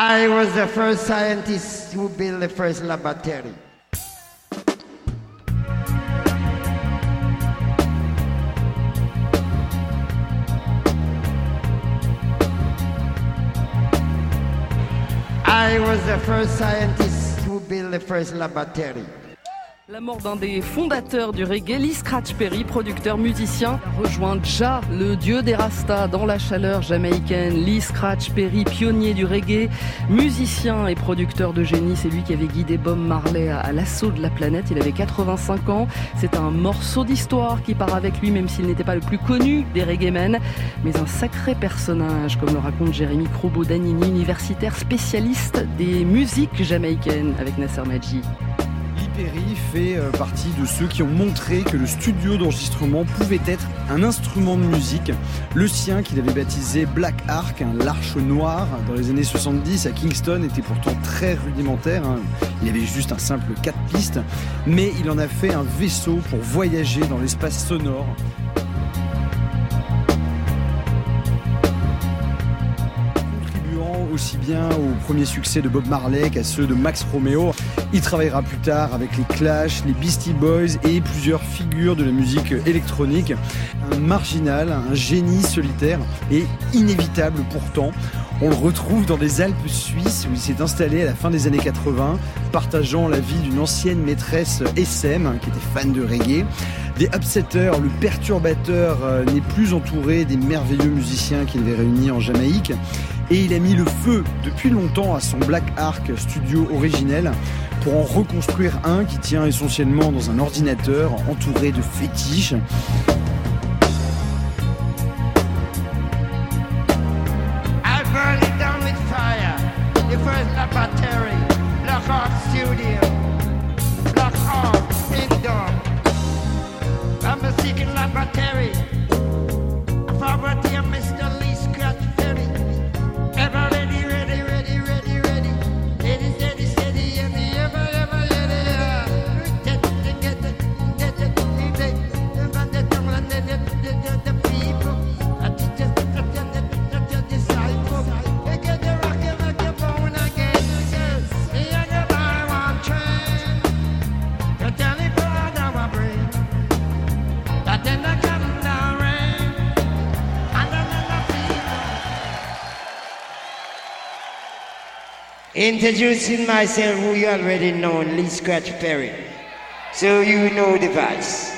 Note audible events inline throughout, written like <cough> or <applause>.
I was the first scientist who built the first laboratory. I was the first scientist who built the first laboratory. La mort d'un des fondateurs du reggae, Lee Scratch Perry, producteur musicien, rejoint Ja, le dieu des Rastas, dans la chaleur jamaïcaine. Lee Scratch Perry, pionnier du reggae, musicien et producteur de génie, c'est lui qui avait guidé Bob Marley à, l'assaut de la planète. Il avait 85 ans. C'est un morceau d'histoire qui part avec lui, même s'il n'était pas le plus connu des reggae-men, mais un sacré personnage, comme le raconte Jérémy Crobo-Danini, universitaire spécialiste des musiques jamaïcaines avec Nasser Madji. Perry fait euh, partie de ceux qui ont montré que le studio d'enregistrement pouvait être un instrument de musique. Le sien, qu'il avait baptisé Black Ark, l'arche noire, dans les années 70 à Kingston, était pourtant très rudimentaire. Hein. Il avait juste un simple 4 pistes, mais il en a fait un vaisseau pour voyager dans l'espace sonore aussi bien au premier succès de Bob Marley qu'à ceux de Max Romeo. Il travaillera plus tard avec les Clash, les Beastie Boys et plusieurs figures de la musique électronique. Un marginal, un génie solitaire et inévitable pourtant. On le retrouve dans les Alpes suisses où il s'est installé à la fin des années 80, partageant la vie d'une ancienne maîtresse SM qui était fan de reggae. Des upsetters, le perturbateur euh, n'est plus entouré des merveilleux musiciens qu'il avait réunis en Jamaïque et il a mis le feu depuis longtemps à son Black Ark studio originel pour en reconstruire un qui tient essentiellement dans un ordinateur entouré de fétiches. Introducing myself, who you already know, Lee Scratch Perry. So you know the vibes.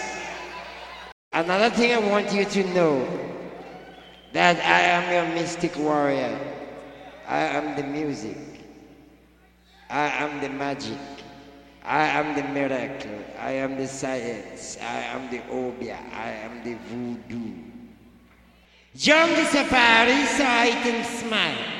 Another thing I want you to know that I am your mystic warrior. I am the music. I am the magic. I am the miracle. I am the science. I am the obia. I am the voodoo. Jungle safari, sight and smile.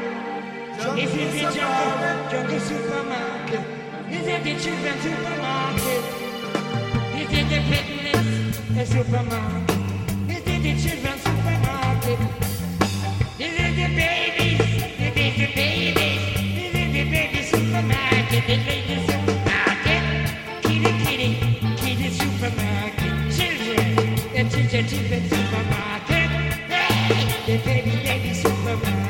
This is the jungle, jungle supermarket. This is the children supermarket. This is the fitness supermarket. This is the children supermarket. This is the babies, this is the babies. This is the baby supermarket, the lady supermarket. Kitty, kitty, kitty supermarket. Children, the children, children supermarket. Hey, the baby, baby supermarket.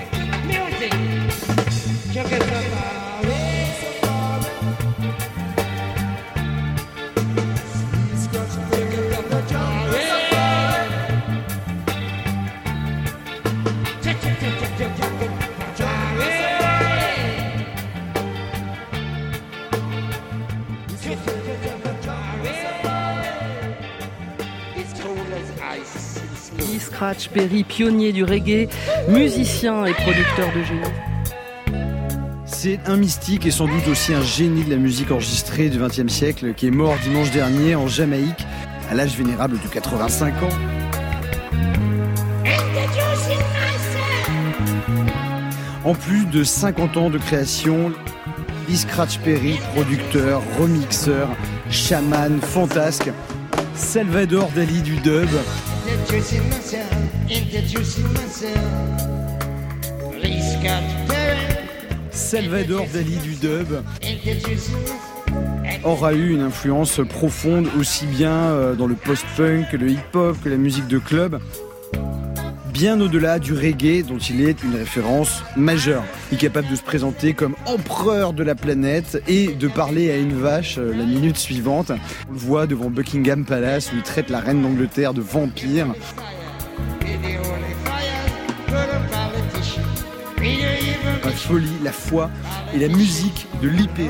Scratch Perry, pionnier du reggae, musicien et producteur de génie. C'est un mystique et sans doute aussi un génie de la musique enregistrée du XXe siècle qui est mort dimanche dernier en Jamaïque à l'âge vénérable de 85 ans. En plus de 50 ans de création, Lee Scratch Perry, producteur, remixeur, chaman, fantasque. Salvador Dali du dub. Salvador Dali du dub aura eu une influence profonde aussi bien euh, dans le post-punk le hip-hop, que la musique de club bien au-delà du reggae dont il est une référence majeure. Il est capable de se présenter comme empereur de la planète et de parler à une vache euh, la minute suivante. On le voit devant Buckingham Palace où il traite la reine d'Angleterre de vampire. La folie, la foi et la musique de l'hypérie.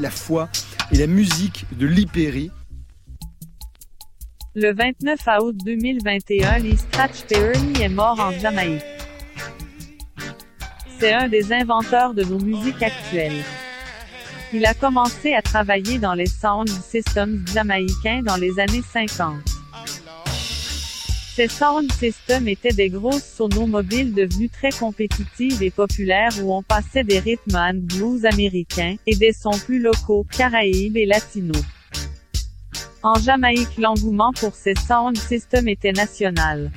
la foi et la musique de l'hypérie. Le 29 août 2021, Lee Scratch Perry est mort en Jamaïque. C'est un des inventeurs de nos musiques actuelles. Il a commencé à travailler dans les sound systems jamaïcains dans les années 50. Ces sound systems étaient des grosses sonos mobiles devenues très compétitives et populaires où on passait des rythmes and blues américains, et des sons plus locaux, caraïbes et latinos. En Jamaïque l'engouement pour ces sound systems était national.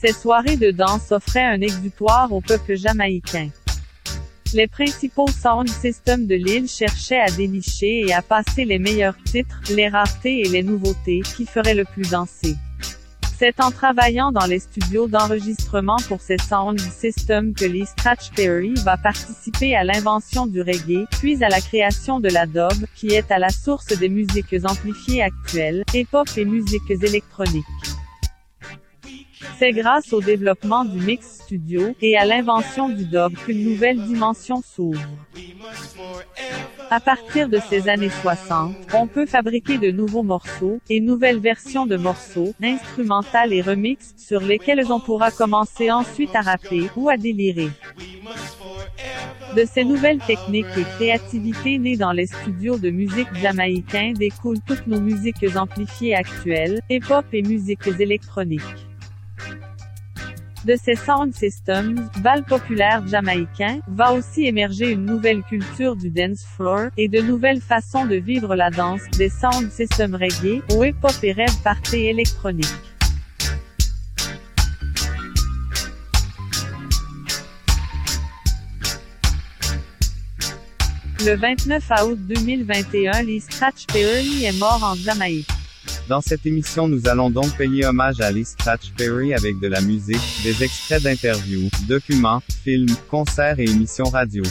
Ces soirées de danse offraient un exutoire au peuple jamaïcain. Les principaux sound systems de l'île cherchaient à dénicher et à passer les meilleurs titres, les raretés et les nouveautés, qui feraient le plus danser. C'est en travaillant dans les studios d'enregistrement pour ces sound systems que Lee Scratch Perry va participer à l'invention du reggae, puis à la création de la dub, qui est à la source des musiques amplifiées actuelles, hip-hop et musiques électroniques. C'est grâce au développement du mix studio, et à l'invention du dub qu'une nouvelle dimension s'ouvre. À partir de ces années 60, on peut fabriquer de nouveaux morceaux, et nouvelles versions de morceaux, instrumentales et remix, sur lesquels on pourra commencer ensuite à rapper, ou à délirer. De ces nouvelles techniques et créativités nées dans les studios de musique jamaïcains découlent toutes nos musiques amplifiées actuelles, hip-hop et musiques électroniques. De ces sound systems, bal populaire jamaïcain, va aussi émerger une nouvelle culture du dance floor, et de nouvelles façons de vivre la danse, des sound systems reggae, au hip-hop et rêve party électronique. Le 29 août 2021, Lee Scratch Perry est mort en Jamaïque. Dans cette émission nous allons donc payer hommage à Lee Scratch Perry avec de la musique, des extraits d'interviews, documents, films, concerts et émissions radio.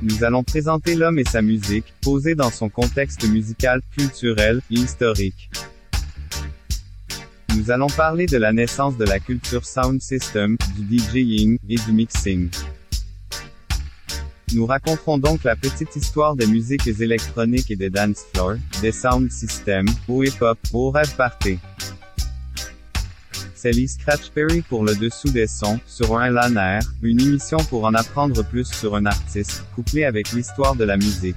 Nous allons présenter l'homme et sa musique, posée dans son contexte musical, culturel et historique. Nous allons parler de la naissance de la culture sound system, du DJing et du mixing. Nous raconterons donc la petite histoire des musiques électroniques et des dance floors, des sound systems, au hip-hop, au rêve party. C'est Lee Scratch Perry pour le dessous des sons, sur un LANR, une émission pour en apprendre plus sur un artiste, couplé avec l'histoire de la musique.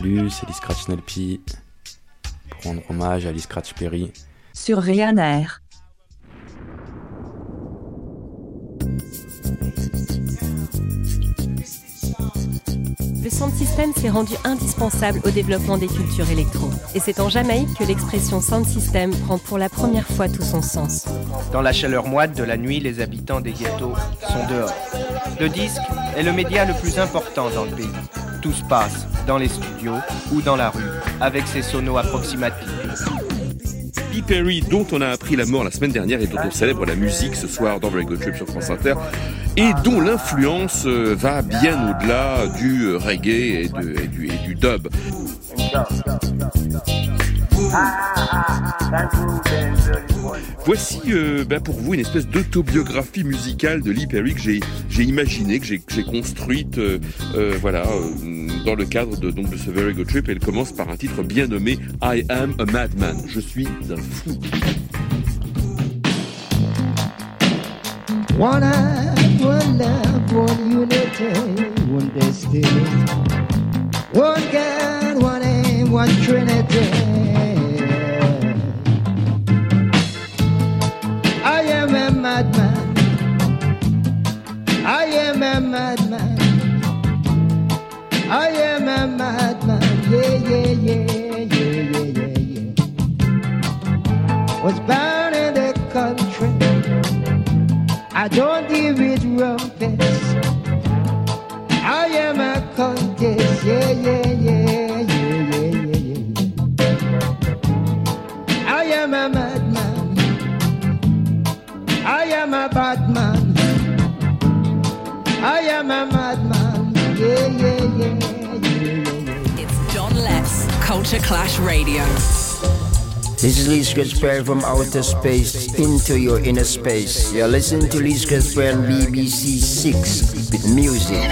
Salut, c'est Lee Scratch Nelpi. Pour rendre hommage à Lee Scratch Perry. Sur Ryanair. Le sound system s'est rendu indispensable au développement des cultures électro. Et c'est en Jamaïque que l'expression sound system prend pour la première fois tout son sens. Dans la chaleur moite de la nuit, les habitants des ghettos sont dehors. Le disque est le média le plus important dans le pays. Tout se passe dans les studios ou dans la rue, avec ses sonos approximatifs. Lee Perry, dont on a appris la mort la semaine dernière et dont on célèbre la musique ce soir dans Very Good Trip sur France Inter, et dont l'influence euh, va bien au-delà du reggae et, et du dub. Voici euh, ben, pour vous une espèce d'autobiographie musicale de Lee Perry que j'ai j'ai imaginée, que j'ai construite, euh, euh, voilà, dans le cadre de ce Very Good Trip. Elle commence par un titre bien nommé I Am a Madman. Je suis un fou. One God, one aim, one Trinity. Am a madman. I am a madman. I am a madman. Yeah, yeah, yeah, yeah, yeah, yeah, yeah. Was born in the country. I don't deal with rumpets. I am a contest. Yeah, yeah, yeah, yeah, yeah, yeah, yeah. I am a madman. I am a bad man. I am a madman. Yeah, yeah, yeah, yeah, yeah. It's John Left's Culture Clash Radio. This is Lee Scratchberry from outer space into your inner space. You're listening to Lee Scratchberry on BBC 6 with music. <laughs>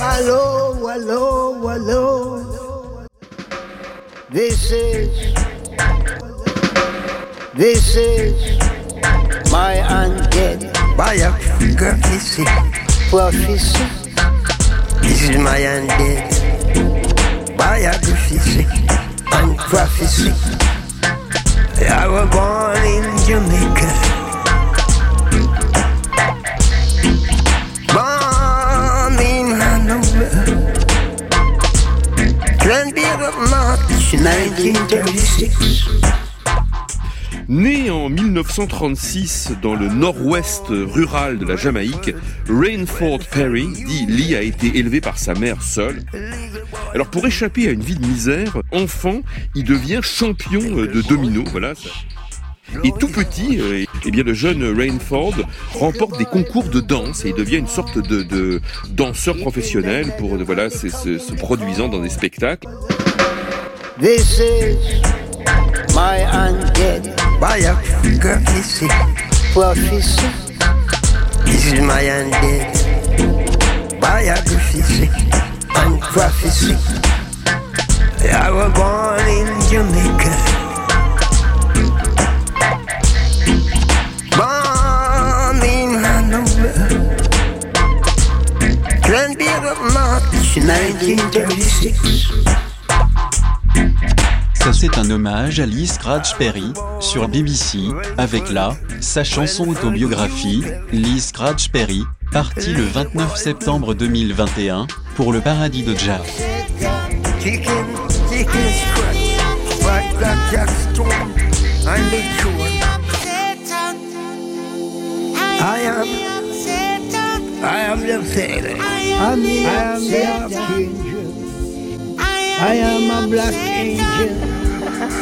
hello, hello, hello. This is, this is my undead biography, prophecy. This is my undead biography and prophecy. I was born in Jamaica. Born in Hanover. 20th of March 1936. Né en 1936 dans le nord-ouest rural de la Jamaïque, Rainford Perry, dit Lee, a été élevé par sa mère seule. Alors pour échapper à une vie de misère, enfant, il devient champion de domino, voilà. Et tout petit, euh, eh bien le jeune Rainford remporte des concours de danse et il devient une sorte de, danseur professionnel pour voilà se, se, se produisant dans des spectacles. This is my undead biography, prophecy. This is my undead biography and prophecy. I was born in Jamaica. Born in Hanover. 20th of March 1936. C'est un hommage à Lee Scratch sur BBC avec là sa chanson autobiographie Lee Scratch Perry partie le 29 septembre 2021 pour le paradis de jazz.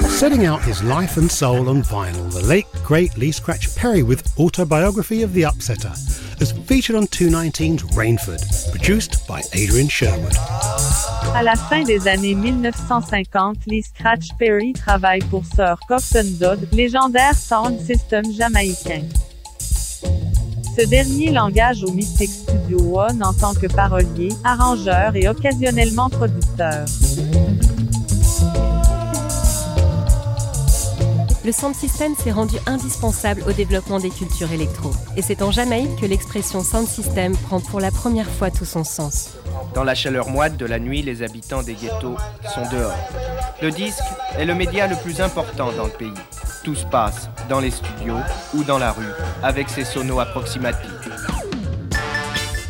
Setting out his life and soul on vinyl, the late great Lee Scratch Perry with Autobiography of the Upsetter, as featured on 219's Rainford, produced by Adrian Sherwood. À la fin des années 1950, Lee Scratch Perry travaille pour Sir Cotton Dodd, légendaire sound system jamaïcain. Ce dernier l'engage au Mystic Studio One en tant que parolier, arrangeur et occasionnellement producteur. Le sound system s'est rendu indispensable au développement des cultures électro. Et c'est en Jamaïque que l'expression sound system prend pour la première fois tout son sens. Dans la chaleur moite de la nuit, les habitants des ghettos sont dehors. Le disque est le média le plus important dans le pays. Tout se passe dans les studios ou dans la rue, avec ses sonos approximatifs.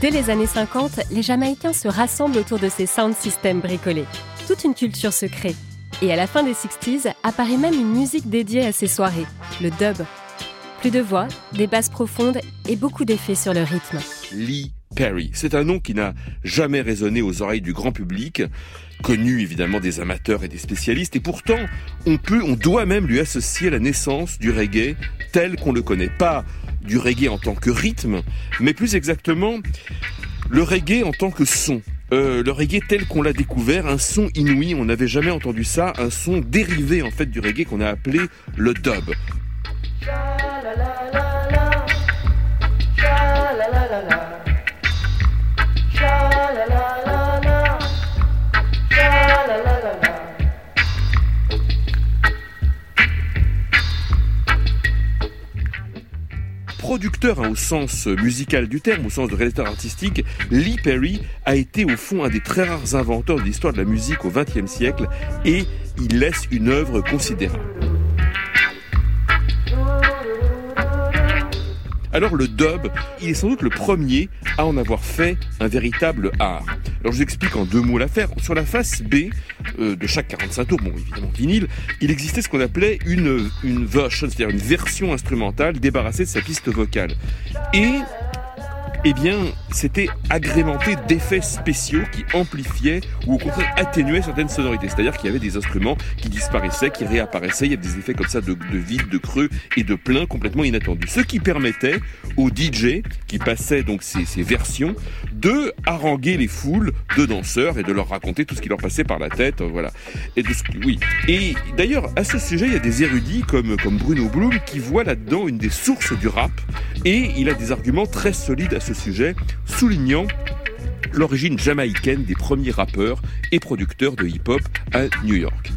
Dès les années 50, les Jamaïcains se rassemblent autour de ces sound systems bricolés. Toute une culture se crée. Et à la fin des 60s, apparaît même une musique dédiée à ces soirées, le dub. Plus de voix, des basses profondes et beaucoup d'effets sur le rythme. Lee Perry. C'est un nom qui n'a jamais résonné aux oreilles du grand public, connu évidemment des amateurs et des spécialistes, et pourtant on peut, on doit même lui associer la naissance du reggae tel qu'on le connaît. Pas du reggae en tant que rythme, mais plus exactement le reggae en tant que son. euh, le reggae tel qu'on l'a découvert, un son inouï, on n'avait jamais entendu ça, un son dérivé en fait du reggae qu'on a appelé le dub. Producteur hein, au sens musical du terme, au sens de réalisateur artistique, Lee Perry a été au fond un des très rares inventeurs de l'histoire de la musique au XXe siècle et il laisse une œuvre considérable. Alors le dub, il est sans doute le premier à en avoir fait un véritable art. Alors je vous explique en deux mots l'affaire. Sur la face B euh, de chaque 45 tours, bon évidemment vinyle, il existait ce qu'on appelait une, une version, c'est-à-dire une version instrumentale débarrassée de sa piste vocale. Et eh bien, c'était agrémenté d'effets spéciaux qui amplifiaient ou au contraire atténuaient certaines sonorités. C'est-à-dire qu'il y avait des instruments qui disparaissaient, qui réapparaissaient. Il y avait des effets comme ça de, de vide, de creux et de plein complètement inattendus. Ce qui permettait aux DJ qui passaient donc ces, versions de haranguer les foules de danseurs et de leur raconter tout ce qui leur passait par la tête. Voilà. Et de ce, oui. Et d'ailleurs, à ce sujet, il y a des érudits comme, comme Bruno Blum qui voient là-dedans une des sources du rap et il a des arguments très solides à ce sujet, soulignant l'origine jamaïcaine des premiers rappeurs et producteurs de hip-hop à New York.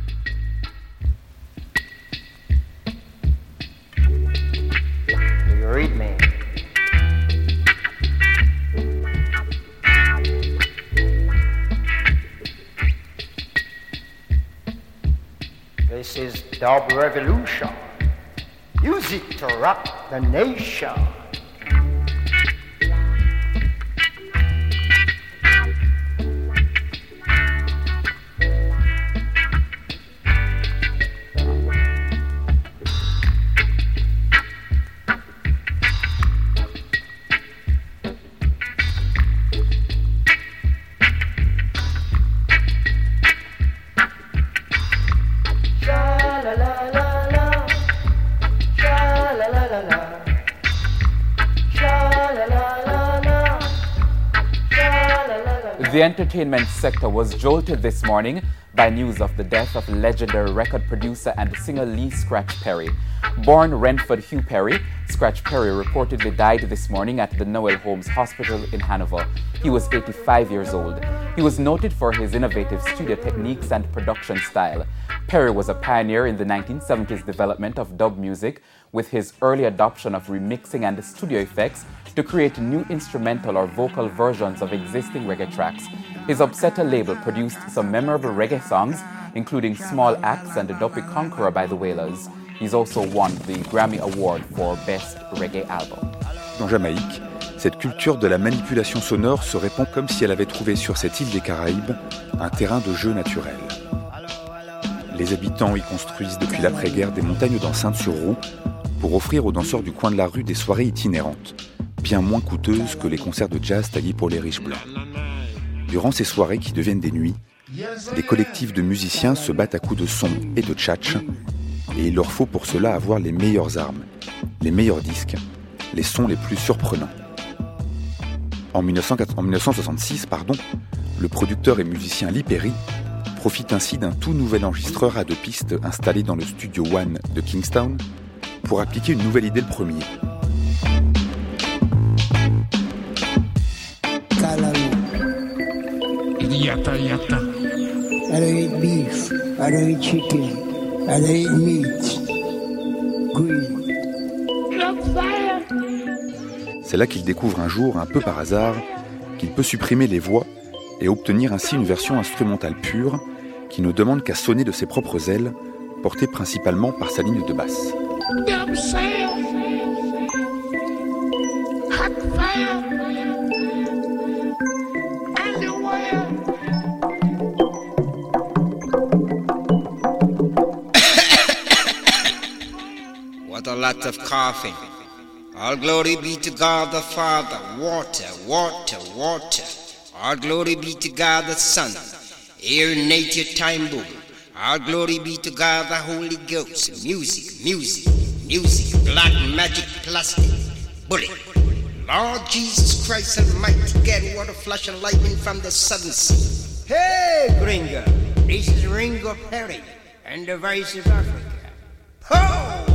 This is Dub Revolution. Music to rock the nation. The entertainment sector was jolted this morning by news of the death of legendary record producer and singer Lee Scratch Perry. Born Renford Hugh Perry, Scratch Perry reportedly died this morning at the Noel Holmes Hospital in Hanover. He was 85 years old. He was noted for his innovative studio techniques and production style. Perry was a pioneer in the 1970s development of dub music with his early adoption of remixing and studio effects to create new instrumental or vocal versions of existing reggae tracks. His Upsetter label produced some memorable reggae songs, including Small Axe and Dopey Conqueror by the Wailers. He's also won the Grammy Award for Best Reggae Album. En Jamaïque, cette culture de la manipulation sonore se répand comme si elle avait trouvé sur cette île des Caraïbes un terrain de jeu naturel. Les habitants y construisent depuis l'après-guerre des montagnes d'enceintes sur roues pour offrir aux danseurs du coin de la rue des soirées itinérantes, bien moins coûteuses que les concerts de jazz taillés pour les riches blancs. Durant ces soirées qui deviennent des nuits, des collectifs de musiciens se battent à coups de son et de tchatch, et il leur faut pour cela avoir les meilleures armes, les meilleurs disques, les sons les plus surprenants. En, 1904 en 1966, pardon, le producteur et musicien Lee Perry profite ainsi d'un tout nouvel enregistreur à deux pistes installé dans le studio One de Kingstown pour appliquer une nouvelle idée le premier. Yata yata. I don't eat beef. I don't eat chicken. I don't eat meat. Green. C'est là qu'il découvre un jour, un peu par hasard, qu'il peut supprimer les voix et obtenir ainsi une version instrumentale pure qui ne demande qu'à sonner de ses propres ailes, portée principalement par sa ligne de basse. What a lot of coughing. All glory be to God the Father. Water, water, water. All glory be to God the Son. Air, nature, time boom. All glory be to God the Holy Ghost. Music, music, music. Black magic plastic. Bullet. Lord Jesus Christ Almighty, get water, flash of lightning from the southern sea. Hey, Gringo, this is Ringo Perry and the voice of Africa. Ho,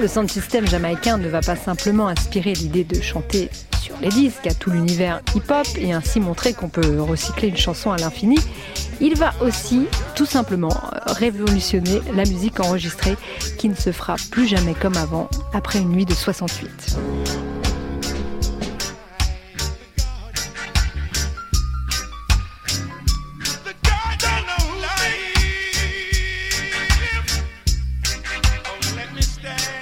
Le sound system jamaïcain ne va pas simplement inspirer l'idée de chanter sur les disques à tout l'univers hip-hop et ainsi montrer qu'on peut recycler une chanson à l'infini. Il va aussi tout simplement euh, révolutionner la musique enregistrée qui ne se fera plus jamais comme avant après une nuit de 68. Well,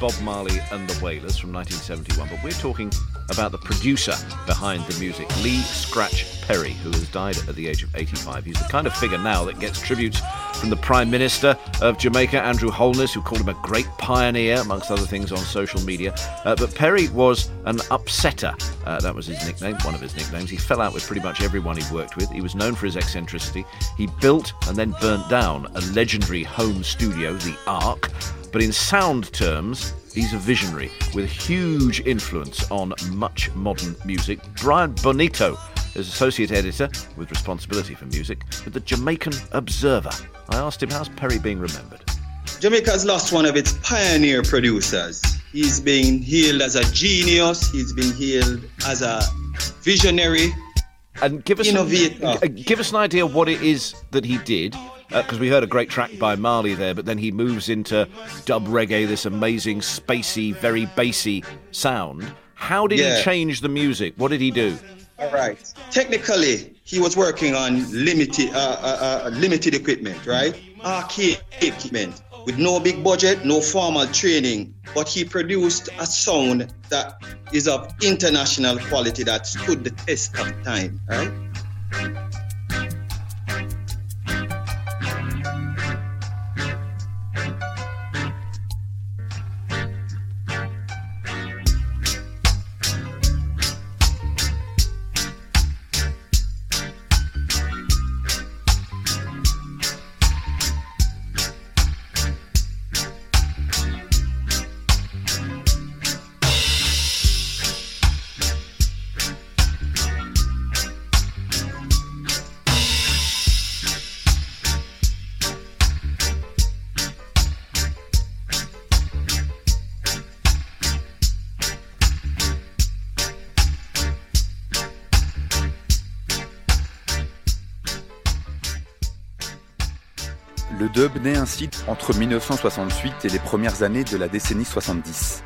Bob Marley and the Wailers from 1971. But we're talking about the producer behind the music, Lee Scratch Perry, who has died at the age of 85. He's the kind of figure now that gets tributes from the Prime Minister of Jamaica, Andrew Holness, who called him a great pioneer, amongst other things, on social media. Uh, but Perry was an upsetter. Uh, that was his nickname, one of his nicknames. He fell out with pretty much everyone he worked with. He was known for his eccentricity. He built and then burnt down a legendary home studio, the Ark. But in sound terms, he's a visionary with huge influence on much modern music. Brian Bonito is associate editor with responsibility for music with the Jamaican Observer. I asked him how's Perry being remembered. Jamaica's lost one of its pioneer producers. He's been hailed as a genius. He's been hailed as a visionary. And give us innovator. An, uh, give us an idea what it is that he did, because uh, we heard a great track by Marley there, but then he moves into dub reggae, this amazing spacey, very bassy sound. How did Yeah. he change the music? What did he do? All right. Technically, he was working on limited, uh, uh, uh, limited equipment, right? Arcade equipment with no big budget, no formal training, but he produced a sound that is of international quality that stood the test of time, right? Dub naît ainsi entre 1968 et les premières années de la décennie 70.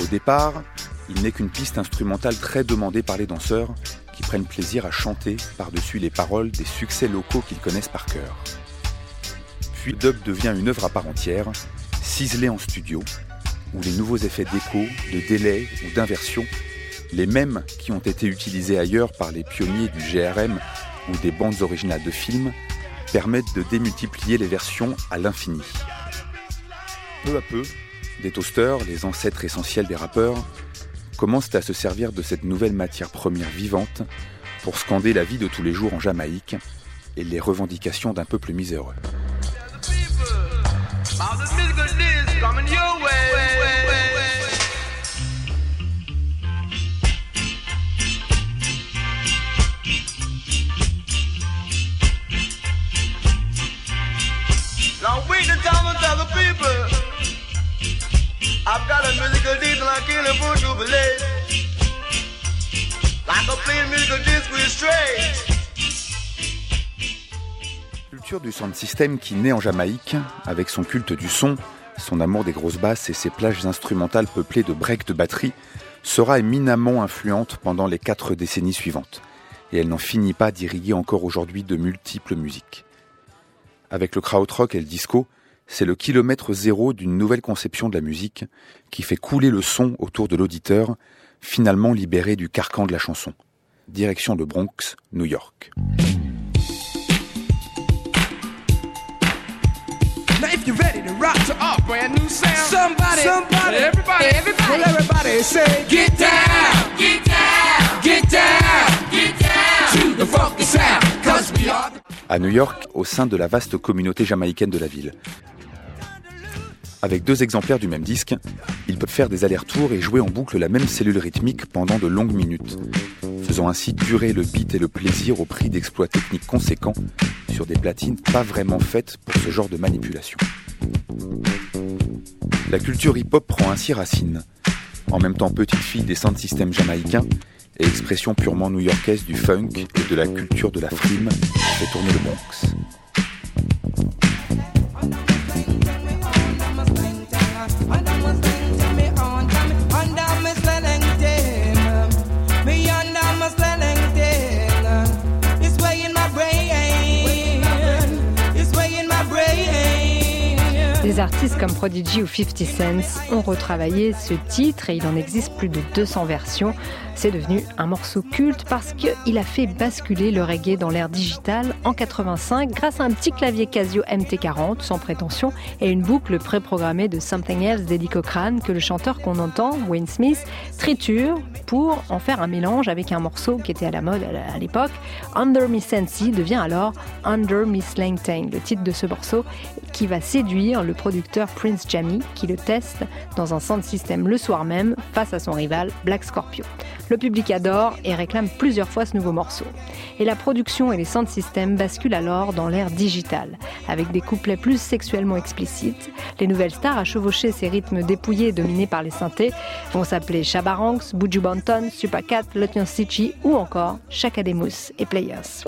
Au départ, il n'est qu'une piste instrumentale très demandée par les danseurs qui prennent plaisir à chanter par-dessus les paroles des succès locaux qu'ils connaissent par cœur. Puis dub devient une œuvre à part entière, ciselée en studio, où les nouveaux effets d'écho, de délai ou d'inversion, les mêmes qui ont été utilisés ailleurs par les pionniers du GRM ou des bandes originales de films, permettent de démultiplier les versions à l'infini. Peu à peu, des toasters, les ancêtres essentiels des rappeurs, commencent à se servir de cette nouvelle matière première vivante pour scander la vie de tous les jours en Jamaïque et les revendications d'un peuple miséreux. I've culture du sound system qui naît en Jamaïque, avec son culte du son, son amour des grosses basses et ses plages instrumentales peuplées de breaks de batterie, sera éminemment influente pendant les quatre décennies suivantes. Et elle n'en finit pas d'irriguer encore aujourd'hui de multiples musiques. Avec le krautrock et le disco, c'est le kilomètre zéro d'une nouvelle conception de la musique qui fait couler le son autour de l'auditeur, finalement libéré du carcan de la chanson. Direction le Bronx, New York. Now if you're ready to rock to our brand new sound, somebody, somebody, everybody, everybody, well, everybody say, get down, get down, get down, get down to the funky sound, cause we are the à New York au sein de la vaste communauté jamaïcaine de la ville. Avec deux exemplaires du même disque, ils peuvent faire des allers-retours et jouer en boucle la même cellule rythmique pendant de longues minutes, faisant ainsi durer le beat et le plaisir au prix d'exploits techniques conséquents sur des platines pas vraiment faites pour ce genre de manipulation. La culture hip-hop prend ainsi racine, en même temps petite fille des sound systems jamaïcains et expression purement new-yorkaise du funk et de la culture de la frime qui fait tourner le Bronx. Des artistes comme Prodigy ou 50 Cent ont retravaillé ce titre et il en existe plus de 200 versions. C'est devenu un morceau culte parce qu'il a fait basculer le reggae dans l'ère digitale en 85 grâce à un petit clavier Casio MT40 sans prétention et une boucle préprogrammée de Something Else d'Eddie Cochrane que le chanteur qu'on entend, Wayne Smith, triture pour en faire un mélange avec un morceau qui était à la mode à l'époque. Under Miss Sensi devient alors Under Miss Langtang, le titre de ce morceau qui va séduire le producteur Prince Jammy qui le teste dans un sound system le soir même face à son rival Black Scorpio. Le public adore et réclame plusieurs fois ce nouveau morceau. Et la production et les sound systems basculent alors dans l'ère digitale, avec des couplets plus sexuellement explicites. Les nouvelles stars à chevaucher ces rythmes dépouillés dominés par les synthés vont s'appeler Shabaranks, Buju Banton, Supercat, Lieutenant Stitchy ou encore Shakademus et Players.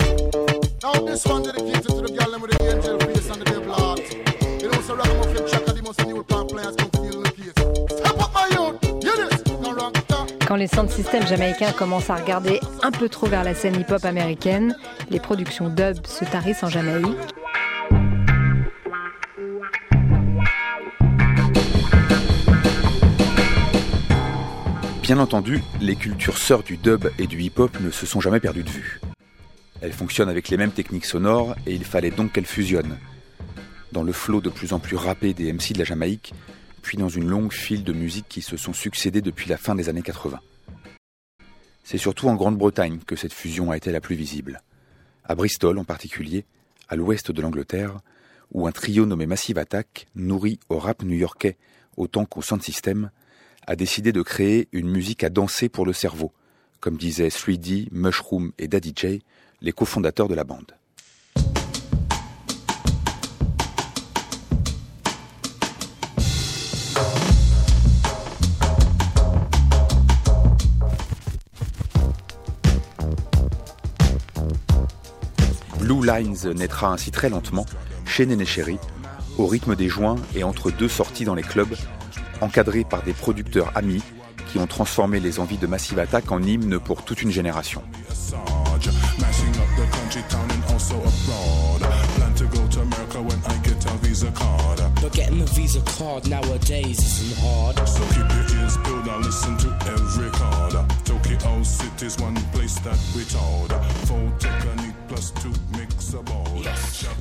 Quand les sound systems jamaïcains commencent à regarder un peu trop vers la scène hip-hop américaine, les productions dub se tarissent en Jamaïque. Bien entendu, les cultures sœurs du dub et du hip-hop ne se sont jamais perdues de vue. Elles fonctionnent avec les mêmes techniques sonores et il fallait donc qu'elles fusionnent. Dans le flot de plus en plus râpé des MC de la Jamaïque, puis dans une longue file de musiques qui se sont succédées depuis la fin des années 80. C'est surtout en Grande-Bretagne que cette fusion a été la plus visible. À Bristol en particulier, à l'ouest de l'Angleterre, où un trio nommé Massive Attack, nourri au rap new-yorkais autant qu'au sound system, a décidé de créer une musique à danser pour le cerveau, comme disaient 3D, Mushroom et Daddy J, les cofondateurs de la bande. Blue Lines naîtra ainsi très lentement, chez Néné Chéri, au rythme des joints et entre deux sorties dans les clubs, encadrés par des producteurs amis qui ont transformé les envies de Massive Attack en hymne pour toute une génération. One place that we told. Technique plus two.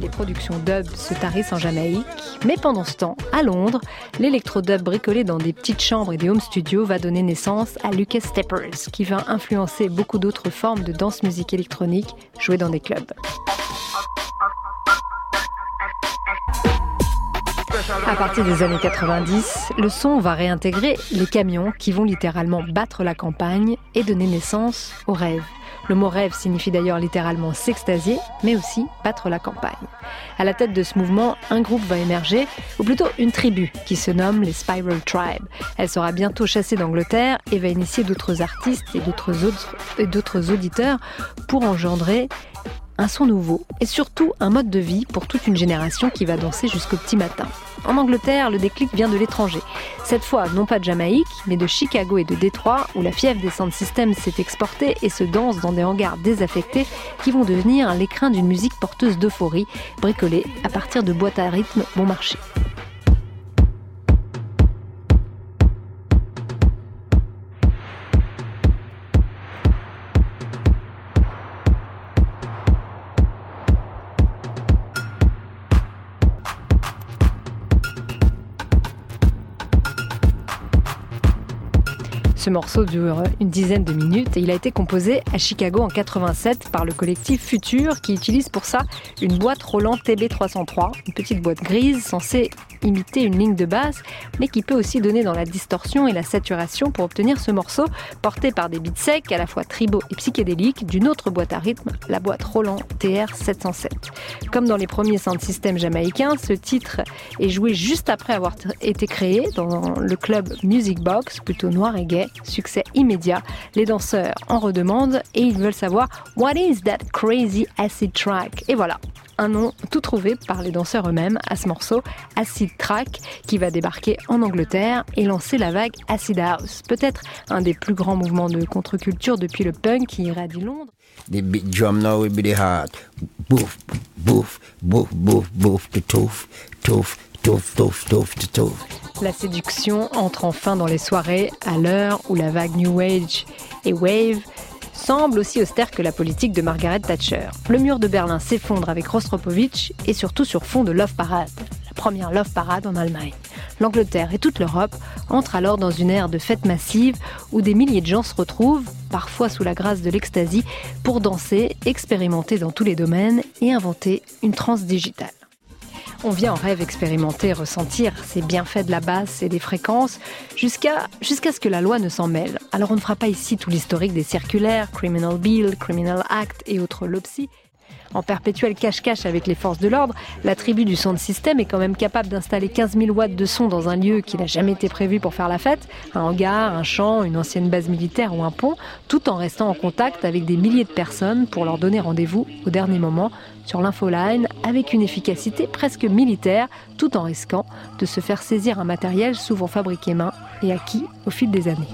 Les productions dub se tarissent en Jamaïque, mais pendant ce temps, à Londres, l'électro-dub bricolé dans des petites chambres et des home studios va donner naissance à Lucas Steppers, qui va influencer beaucoup d'autres formes de danse musique électronique jouées dans des clubs. À partir des années 90, le son va réintégrer les camions qui vont littéralement battre la campagne et donner naissance au rêve. Le mot rêve signifie d'ailleurs littéralement s'extasier, mais aussi battre la campagne. À la tête de ce mouvement, un groupe va émerger, ou plutôt une tribu, qui se nomme les Spiral Tribe. Elle sera bientôt chassée d'Angleterre et va initier d'autres artistes et d'autres auditeurs pour engendrer un son nouveau et surtout un mode de vie pour toute une génération qui va danser jusqu'au petit matin. En Angleterre, le déclic vient de l'étranger. Cette fois, non pas de Jamaïque, mais de Chicago et de Détroit, où la fièvre des sound systems s'est exportée et se danse dans des hangars désaffectés qui vont devenir l'écrin d'une musique porteuse d'euphorie, bricolée à partir de boîtes à rythme bon marché. Ce morceau dure une dizaine de minutes et il a été composé à Chicago en 87 par le collectif Future qui utilise pour ça une boîte Roland TB303, une petite boîte grise censée imiter une ligne de basse mais qui peut aussi donner dans la distorsion et la saturation pour obtenir ce morceau porté par des beats secs à la fois tribaux et psychédéliques d'une autre boîte à rythme, la boîte Roland TR707. Comme dans les premiers sound systems jamaïcains, ce titre est joué juste après avoir été créé dans le club Music Box, plutôt noir et gay, succès immédiat. Les danseurs en redemandent et ils veulent savoir What is that crazy acid track Et voilà, un nom tout trouvé par les danseurs eux-mêmes à ce morceau, Acid Track, qui va débarquer en Angleterre et lancer la vague Acid House. Peut-être un des plus grands mouvements de contre-culture depuis le punk qui irradie Londres. La séduction entre enfin dans les soirées à l'heure où la vague New Age et Wave semble aussi austère que la politique de Margaret Thatcher. Le mur de Berlin s'effondre avec Rostropovitch et surtout sur fond de Love Parade, la première Love Parade en Allemagne. L'Angleterre et toute l'Europe entrent alors dans une ère de fêtes massives où des milliers de gens se retrouvent, parfois sous la grâce de l'ecstasy, pour danser, expérimenter dans tous les domaines et inventer une transe digitale. On vient en rêve expérimenter, ressentir ces bienfaits de la basse et des fréquences jusqu'à jusqu'à ce que la loi ne s'en mêle. Alors on ne fera pas ici tout l'historique des circulaires, Criminal Bill, Criminal Act et autres LOPSI. En perpétuel cache-cache avec les forces de l'ordre, la tribu du son de système est quand même capable d'installer 15 000 watts de son dans un lieu qui n'a jamais été prévu pour faire la fête, un hangar, un champ, une ancienne base militaire ou un pont, tout en restant en contact avec des milliers de personnes pour leur donner rendez-vous au dernier moment sur l'infoline avec une efficacité presque militaire, tout en risquant de se faire saisir un matériel souvent fabriqué main et acquis au fil des années.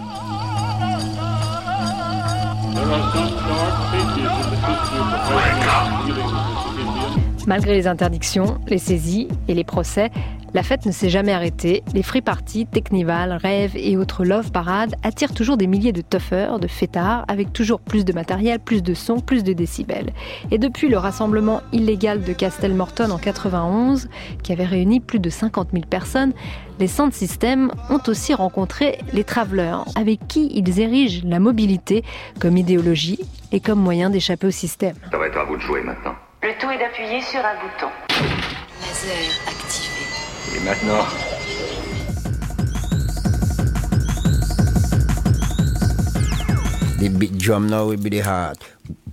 Malgré les interdictions, les saisies et les procès, la fête ne s'est jamais arrêtée. Les free parties, technival, rêves et autres love parades attirent toujours des milliers de toughers, de fêtards, avec toujours plus de matériel, plus de son, plus de décibels. Et depuis le rassemblement illégal de Castelmorton en 91, qui avait réuni plus de 50 000 personnes, les sound systems ont aussi rencontré les travelers, avec qui ils érigent la mobilité comme idéologie et comme moyen d'échapper au système. Ça va être à vous de jouer maintenant. Le tout est d'appuyer sur un bouton. Laser activé. Et maintenant The big drum now will be the heart.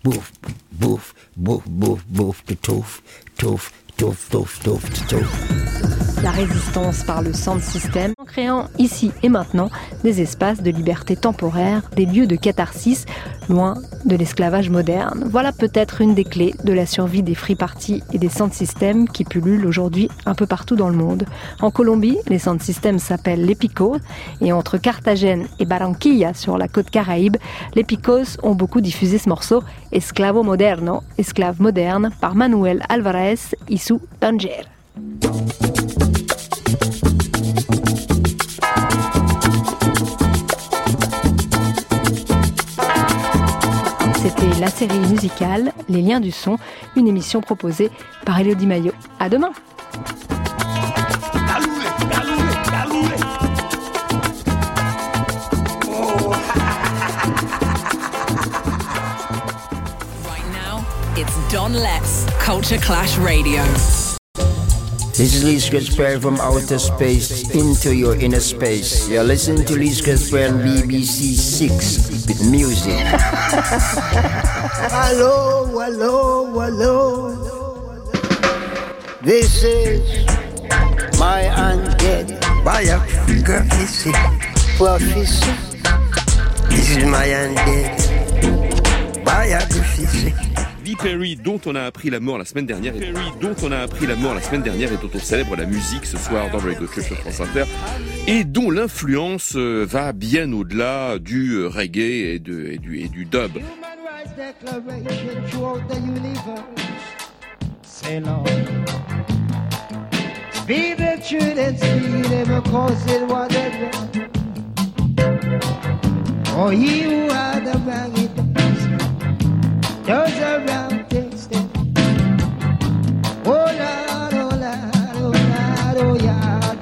Boof, boof, boof, boof, boof, the toof, toof, toof, toof, toof, the toof. La résistance par le sound system en créant ici et maintenant des espaces de liberté temporaire, des lieux de catharsis, loin de l'esclavage moderne. Voilà peut-être une des clés de la survie des free parties et des sound systems qui pullulent aujourd'hui un peu partout dans le monde. En Colombie, les sound systems s'appellent les picos et entre Carthagène et Barranquilla sur la côte caraïbe, les picos ont beaucoup diffusé ce morceau Esclavo Moderno, esclave moderne par Manuel Alvarez y su La série musicale Les liens du son, une émission proposée par Elodie Maillot. À demain! This is Lee Scratch Perry from outer space into your inner space. You're listening to Lee Scratch Perry on BBC 6 with music. <laughs> hello, hello, hello. This is my undead biography prophecy. This is my undead biography. Perry, dont on a appris la mort la semaine dernière, et Perry, dont on a appris la mort la semaine dernière et dont on célèbre la musique ce soir dans Good Trip sur France Inter, et dont l'influence euh, va bien au-delà du euh, reggae et, du, dub. Those around them. Oh Lord, oh Lord, oh Lord, oh yeah,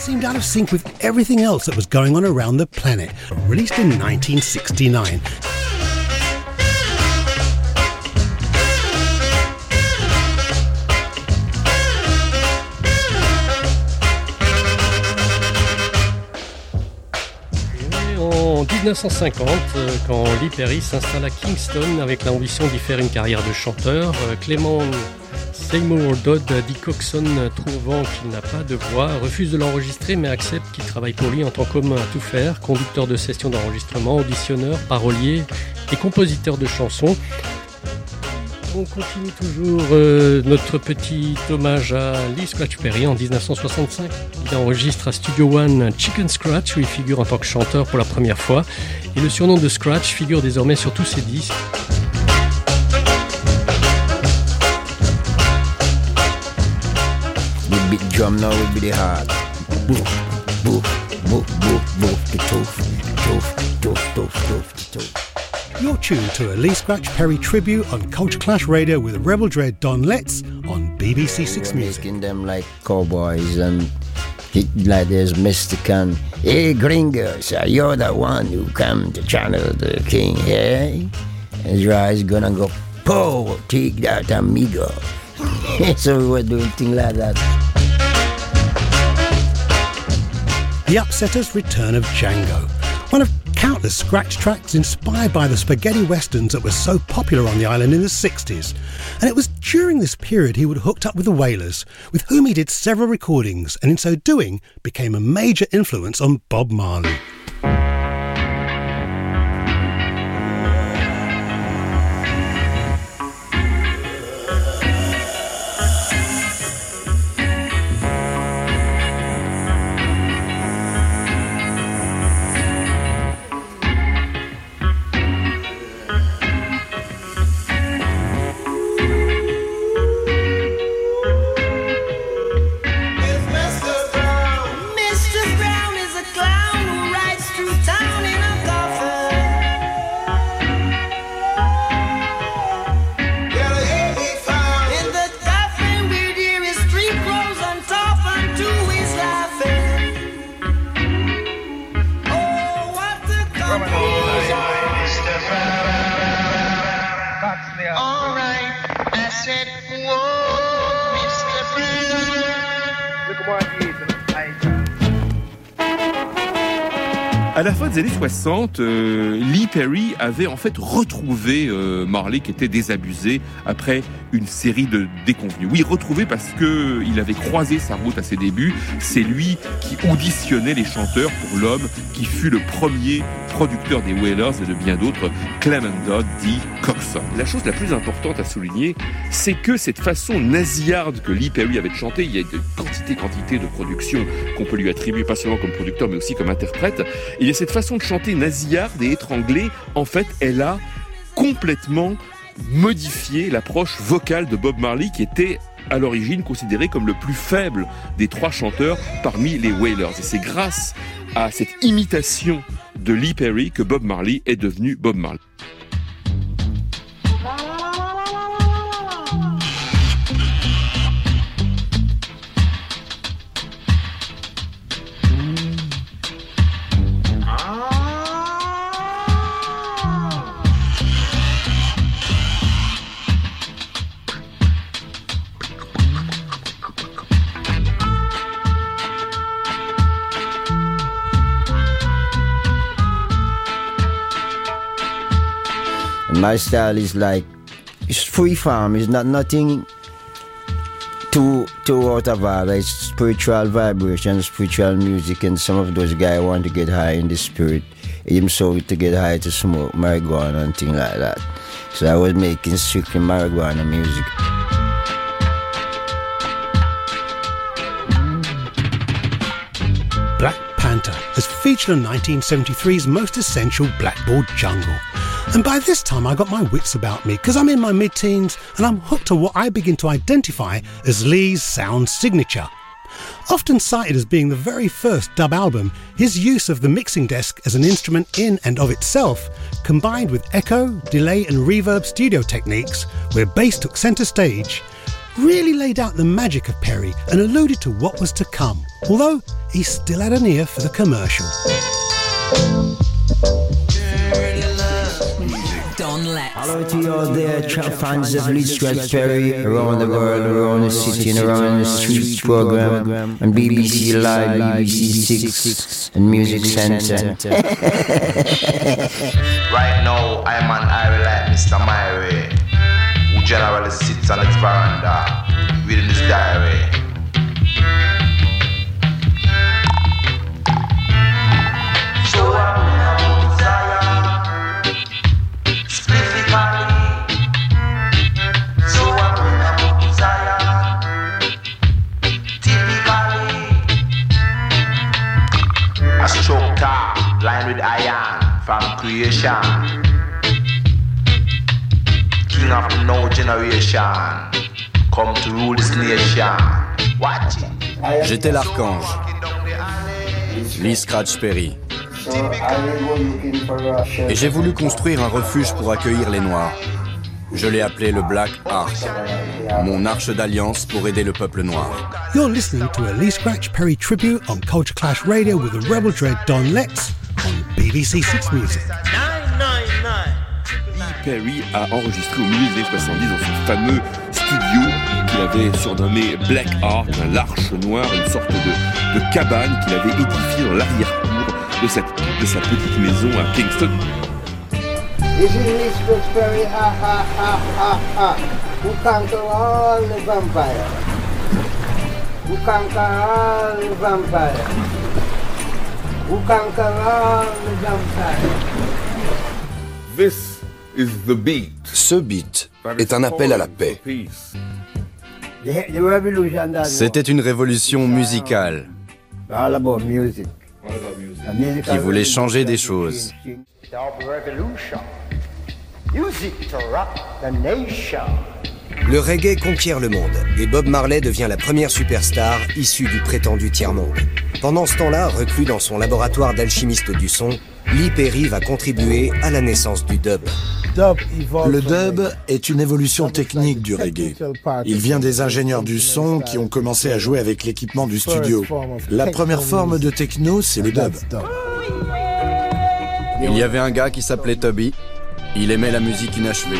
seemed out of sync with everything else that was going on around the planet. Released in 1969. 1950, euh, quand Lee Perry s'installe à Kingston avec l'ambition d'y faire une carrière de chanteur, euh, Clément Seymour Dodd dit Coxon, trouvant qu'il n'a pas de voix, refuse de l'enregistrer mais accepte qu'il travaille pour lui en tant qu'homme à tout faire, conducteur de sessions d'enregistrement, auditionneur, parolier et compositeur de chansons. On continue toujours euh, notre petit hommage à Lee Scratch Perry en 1965. Il enregistre à Studio One Chicken Scratch où il figure en tant que chanteur pour la première fois. Et le surnom de Scratch figure désormais sur tous ses disques. You're tuned to a Lee Scratch Perry tribute on Culture Clash Radio with Rebel Dread Don Letts on BBC Six Music. Making them like cowboys and like there's mystic and hey gringos, you're the one who come to channel the king, eh? And his eyes gonna go, po, take that amigo. <laughs> so we were doing things like that. The Upsetters' Return of Django. One of countless scratch tracks inspired by the spaghetti westerns that were so popular on the island in the 60s. And it was during this period he would hooked up with the Wailers, with whom he did several recordings, and in so doing became a major influence on Bob Marley. 60, euh, Lee Perry avait en fait retrouvé euh, Marley qui était désabusé après une série de déconvenues. Oui, retrouvé parce que il avait croisé sa route à ses débuts. C'est lui qui auditionnait les chanteurs pour l'homme qui fut le premier producteur des Wailers et de bien d'autres, Clement Dodd dit Coxon. La chose la plus importante à souligner, c'est que cette façon nasillarde que Lee Perry avait de chanter, il y a de quantité, quantité de productions qu'on peut lui attribuer, pas seulement comme producteur, mais aussi comme interprète. Il y a cette façon de chanter nasillarde et étranglée, en fait, elle a complètement modifié l'approche vocale de Bob Marley qui était à l'origine considéré comme le plus faible des trois chanteurs parmi les Wailers. Et c'est grâce à cette imitation de Lee Perry que Bob Marley est devenu Bob Marley. And my style is like it's free form. It's not nothing too too out of. It's spiritual vibration, spiritual music, and some of those guys want to get high in the spirit. Him so to get high to smoke marijuana and things like that. So I was making strictly marijuana music. Black Panther has featured on 1973's most essential Blackboard Jungle. And by this time, I got my wits about me because I'm in my mid teens and I'm hooked to what I begin to identify as Lee's sound signature. Often cited as being the very first dub album, his use of the mixing desk as an instrument in and of itself, combined with echo, delay, and reverb studio techniques, where bass took centre stage, really laid out the magic of Perry and alluded to what was to come, although he still had an ear for the commercial. Hello to you all there, tra- fans of Lee Scratch Perry around the world, around the city, and around the streets program, and BBC Live, BBC Six, and Music Centre. <laughs> Right now, I'm an Irie like Mr. Myrie, who generally sits on his veranda reading his diary. Line with iron from creation. King of the no generation, come to rule this nation. Watch it. J'étais l'archange. Lee Scratch Perry. Et j'ai voulu construire un refuge pour accueillir les Noirs. Je l'ai appelé le Black Ark, mon arche d'alliance pour aider le peuple noir. You're listening to a Lee Scratch Perry tribute on Culture Clash Radio with the Rebel Dread Don Letts on BBC Six Music. Perry a enregistré au milieu des années 70 dans son fameux studio qu'il avait surnommé Black Ark, l'arche noire, une sorte de, de cabane qu'il avait édifiée dans l'arrière-cour de sa petite maison à Kingston. This is Scratch Perry, ha ha ha ha ha, who conquer all the vampire. Who conquer all the vampire. Who conquer all the vampire. This is the beat. Ce beat est un appel à la paix. C'était une révolution musicale qui voulait changer des choses. Le reggae conquiert le monde et Bob Marley devient la première superstar issue du prétendu tiers-monde. Pendant ce temps-là, reclus dans son laboratoire d'alchimiste du son, Lee Perry va contribuer à la naissance du dub. Le dub est une évolution technique du reggae. Il vient des ingénieurs du son qui ont commencé à jouer avec l'équipement du studio. La première forme de techno, c'est le dub. Il y avait un gars qui s'appelait Toby. Il aimait la musique inachevée.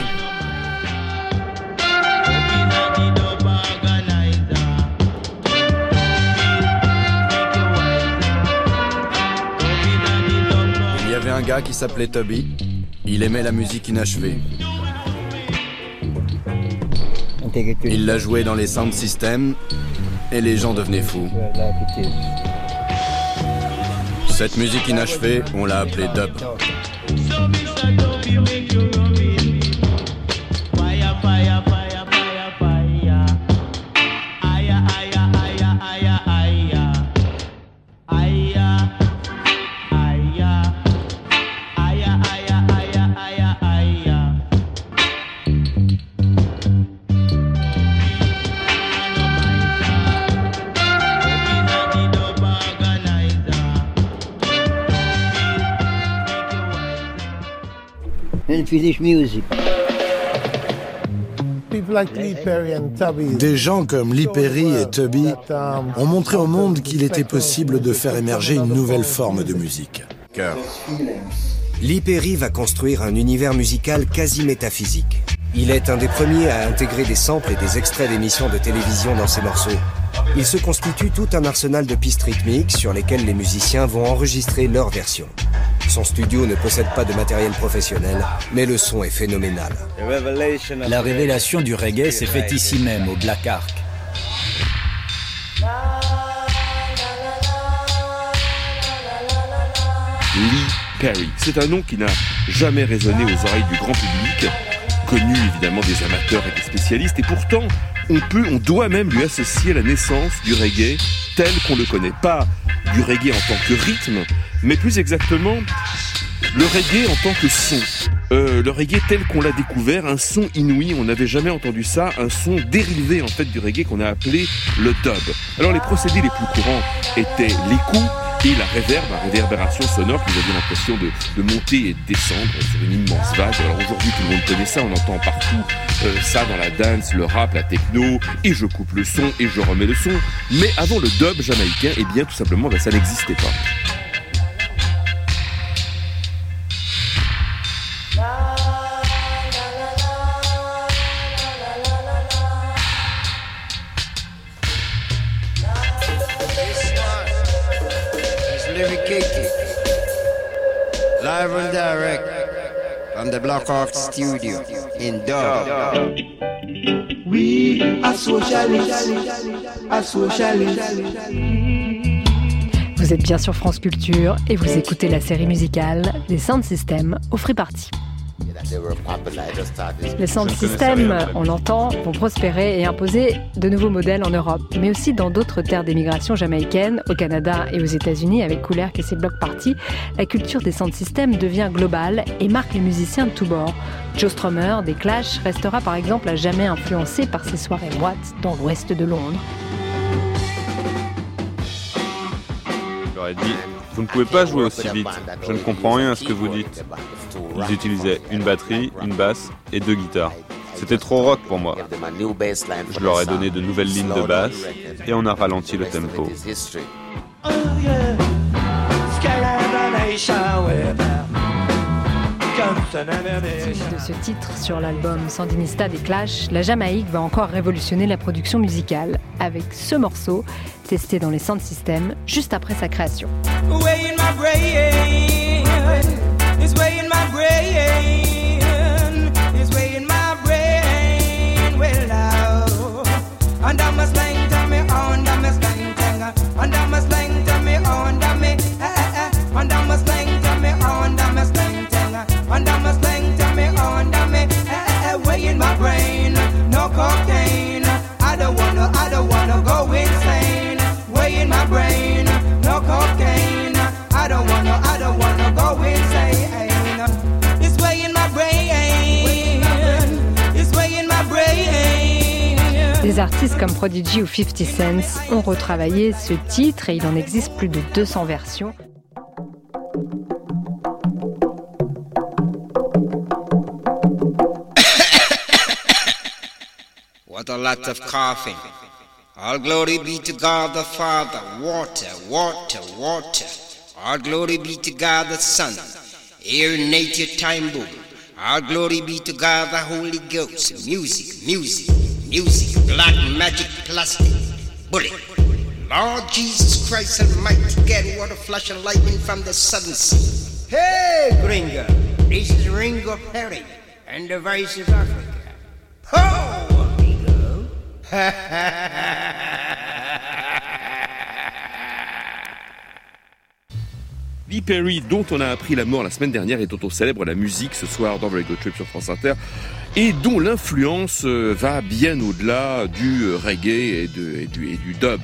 Il y avait un gars qui s'appelait Toby. Il aimait la musique inachevée. Il la jouait dans les sound systems et les gens devenaient fous. Cette musique inachevée, on l'a appelée dub. Music. Des gens comme Lee Perry et Tubby ont montré au monde qu'il était possible de faire émerger une nouvelle forme de musique. Lee Perry va construire un univers musical quasi métaphysique. Il est un des premiers à intégrer des samples et des extraits d'émissions de télévision dans ses morceaux. Il se constitue tout un arsenal de pistes rythmiques sur lesquelles les musiciens vont enregistrer leur version. Son studio ne possède pas de matériel professionnel, mais le son est phénoménal. La révélation du reggae s'est faite ici même, au Black Ark. Lee Perry. C'est un nom qui n'a jamais résonné aux oreilles du grand public, connu évidemment des amateurs et des spécialistes, et pourtant on peut, on doit même lui associer la naissance du reggae tel qu'on le connaît. Pas du reggae en tant que rythme, mais plus exactement le reggae en tant que son. euh, le reggae tel qu'on l'a découvert, un son inouï, on n'avait jamais entendu ça, un son dérivé en fait du reggae qu'on a appelé le dub. Alors les procédés les plus courants étaient l'écho et la la réverbération sonore qui vous avez l'impression de, de, monter et de descendre sur une immense vague. Alors aujourd'hui tout le monde connaît ça, on entend partout euh, ça dans la dance, le rap, la techno, et je coupe le son et je remets le son. Mais avant le dub jamaïcain, eh bien tout simplement ben, ça n'existait pas. The Blackhawk studio in Dub. We are socialists, are socialists. Vous êtes bien sur France Culture et vous écoutez la série musicale des Sound Systems au Free Party. Les sound systems, on l'entend, vont prospérer et imposer de nouveaux modèles en Europe, mais aussi dans d'autres terres d'émigration jamaïcaine, au Canada et aux États-Unis, avec Cooler et ses blocs parties. La culture des sound systems devient globale et marque les musiciens de tous bords. Joe Strummer, des Clash, restera par exemple à jamais influencé par ses soirées moites dans l'ouest de Londres. J'aurais dit, vous ne pouvez pas jouer aussi vite. Je ne comprends rien à ce que vous dites. Ils utilisaient une batterie, une basse et deux guitares. C'était trop rock pour moi. Je leur ai donné de nouvelles lignes de basse et on a ralenti le tempo. De ce titre sur l'album Sandinista des Clash, la Jamaïque va encore révolutionner la production musicale avec ce morceau testé dans les sound systems juste après sa création. Artistes comme Prodigy ou 50 Cent ont retravaillé ce titre et il en existe plus de 200 versions. What a lot of coughing. All glory be to God the Father. Water, water, water. All glory be to God the Son. Air, nature, time boom. All glory be to God the Holy Ghost. Music, music, music. Black magic plastic. Bullet. Lord Jesus Christ Almighty, get water, flash, and lightning from the southern sea. Hey, Gringo. This is Ringo Perry and the voice of Africa. Ho, amigo. <laughs> Lee Perry, dont on a appris la mort la semaine dernière et dont on célèbre la musique ce soir dans Very Good Trip sur France Inter, et dont l'influence euh, va bien au-delà du euh, reggae et, du, dub.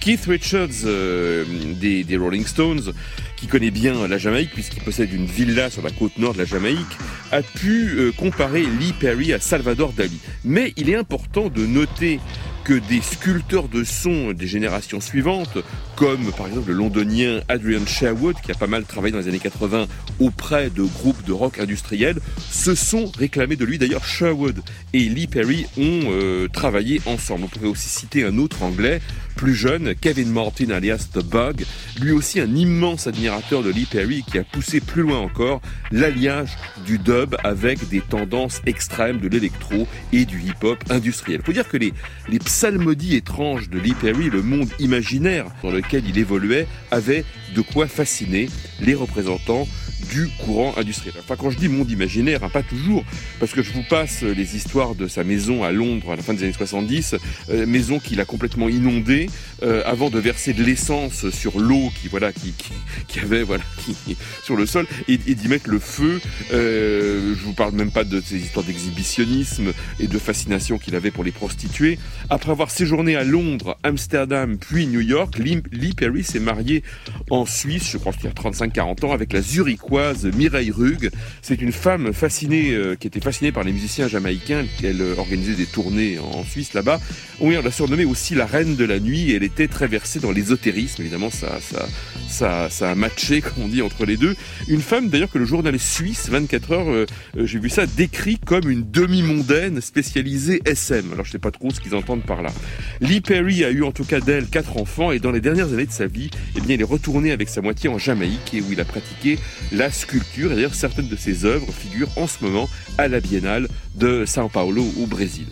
Keith Richards euh, des, Rolling Stones, qui connaît bien la Jamaïque puisqu'il possède une villa sur la côte nord de la Jamaïque, a pu comparer Lee Perry à Salvador Dali. Mais il est important de noter que des sculpteurs de son des générations suivantes, comme par exemple le londonien Adrian Sherwood, qui a pas mal travaillé dans les années 80 auprès de groupes de rock industriels, se sont réclamés de lui. D'ailleurs, Sherwood et Lee Perry ont euh, travaillé ensemble. On pourrait aussi citer un autre anglais, plus jeune, Kevin Martin alias The Bug, lui aussi un immense admirateur de Lee Perry qui a poussé plus loin encore l'alliage du dub avec des tendances extrêmes de l'électro et du hip-hop industriel. Faut dire que les, les psalmodies étranges de Lee Perry, le monde imaginaire dans lequel il évoluait, avait de quoi fasciner les représentants du courant industriel. Enfin, quand je dis monde imaginaire, hein, pas toujours, parce que je vous passe les histoires de sa maison à Londres à la fin des années 70, euh, maison qu'il a complètement inondée euh, avant de verser de l'essence sur l'eau qui voilà qui, qui, qui avait voilà <laughs> qui, sur le sol et, et d'y mettre le feu. Euh, je vous parle même pas de ces histoires d'exhibitionnisme et de fascination qu'il avait pour les prostituées. Après avoir séjourné à Londres, Amsterdam puis New York, Lee, Perry s'est marié en Suisse, je pense qu'il y a 35-40 ans, avec la Zurichoise Mireille Rugg. C'est une femme fascinée, euh, qui était fascinée par les musiciens jamaïcains. Elle euh, organisait des tournées en Suisse là-bas. Oui, on l'a surnommée aussi la reine de la nuit. Elle était très versée dans l'ésotérisme. Évidemment, ça, ça, ça, ça a matché, <laughs> comme on dit, entre les deux. Une femme d'ailleurs que le journal suisse 24 heures, euh, j'ai vu ça décrit comme une demi-mondaine spécialisée SM. Alors je sais pas trop ce qu'ils entendent par là. Lee Perry a eu en tout cas d'elle quatre enfants et dans les dernières années de sa vie, eh bien, il est retourné avec sa moitié en Jamaïque et où il a pratiqué la sculpture. Et d'ailleurs, certaines de ses œuvres figurent en ce moment à la Biennale de São Paulo au Brésil.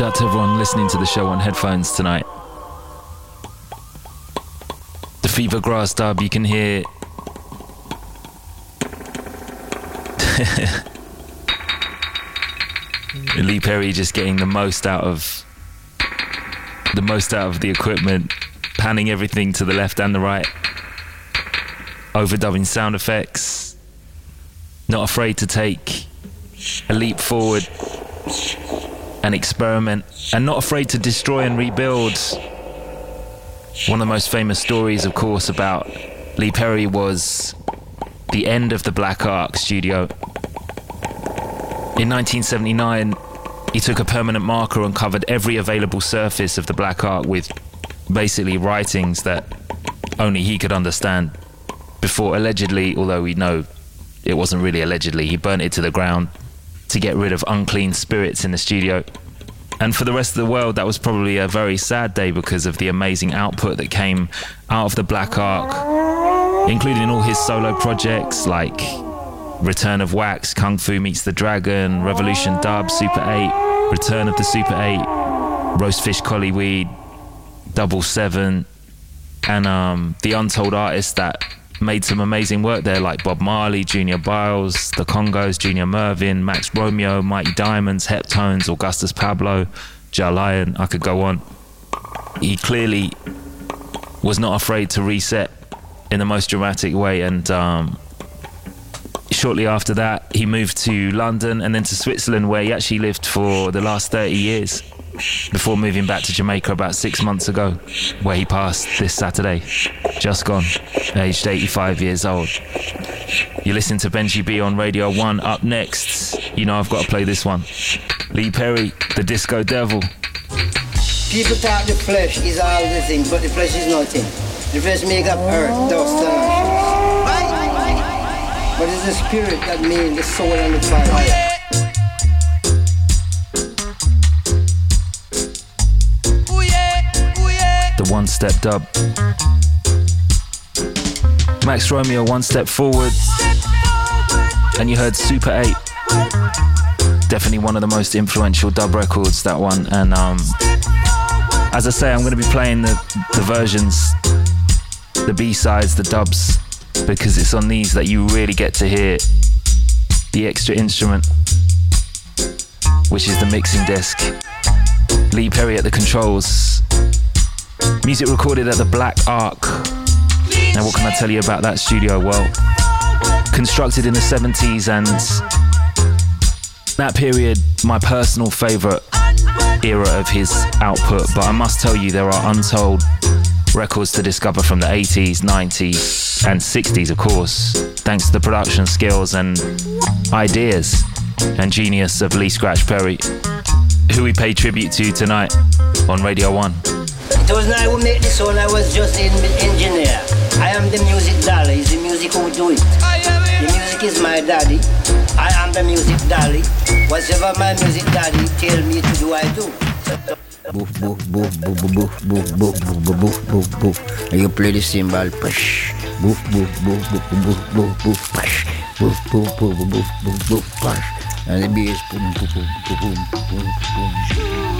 Shout out to everyone listening to the show on headphones tonight. The Fever Grass dub, you can hear. <laughs> Lee Perry just getting the most out of the most out of the equipment, panning everything to the left and the right, overdubbing sound effects, not afraid to take a leap forward and experiment, and not afraid to destroy and rebuild. One of the most famous stories, of course, about Lee Perry was the end of the Black Ark studio. In 1979, he took a permanent marker and covered every available surface of the Black Ark with basically writings that only he could understand. Before allegedly, although we know it wasn't really allegedly, he burnt it to the ground to get rid of unclean spirits in the studio. And for the rest of the world, that was probably a very sad day because of the amazing output that came out of the Black Ark, including all his solo projects like Return of Wax, Kung Fu Meets the Dragon, Revolution Dub, Super 8, Return of the Super 8, Roast Fish Collie Weed, Double Seven, and um, the Untold Artists that made some amazing work there, like Bob Marley, Junior Biles, The Congos, Junior Mervin, Max Romeo, Mighty Diamonds, Heptones, Augustus Pablo, Ja Lion. I could go on. He clearly was not afraid to reset in the most dramatic way, and um, shortly after that, he moved to London and then to Switzerland, where he actually lived for the last 30 years before moving back to Jamaica about six months ago, where he passed this Saturday, just gone, aged 85 years old. You listen to Benji B on Radio 1. Up next, you know I've got to play this one. Lee Perry, the Disco Devil. People talk the flesh is all the thing, but the flesh is nothing. The flesh make up earth, dust, and ashes. But it's the spirit that made the soul and the fire. One step dub. Max Romeo, one step forward. And you heard Super 8. Definitely one of the most influential dub records, that one. And um, as I say, I'm going to be playing the, the versions, the B sides, the dubs, because it's on these that you really get to hear the extra instrument, which is the mixing disc. Lee Perry at the controls. Music recorded at the Black Ark. Now, what can I tell you about that studio? Well, constructed in the 70s and that period, my personal favourite era of his output. But I must tell you, there are untold records to discover from the 80s, 90s, and 60s, of course, thanks to the production skills and ideas and genius of Lee Scratch Perry, who we pay tribute to tonight on Radio 1. It was not I who make this one, I was just an engineer. I am the music dolly, it's the music who do it. The music is my daddy. I am the music dolly. Whatever my music daddy tell me to do, I do. Boof, boof, boof, boof, boof, boof, boof, boof, boof, boof, boof. And you play the cymbal, push. Boof, boof, boof, boof, boof, boof, boof, push. Boof, boof, boof, boof, boof, boof, push. And the bass, boom, boom, boom, boom, boom, boom.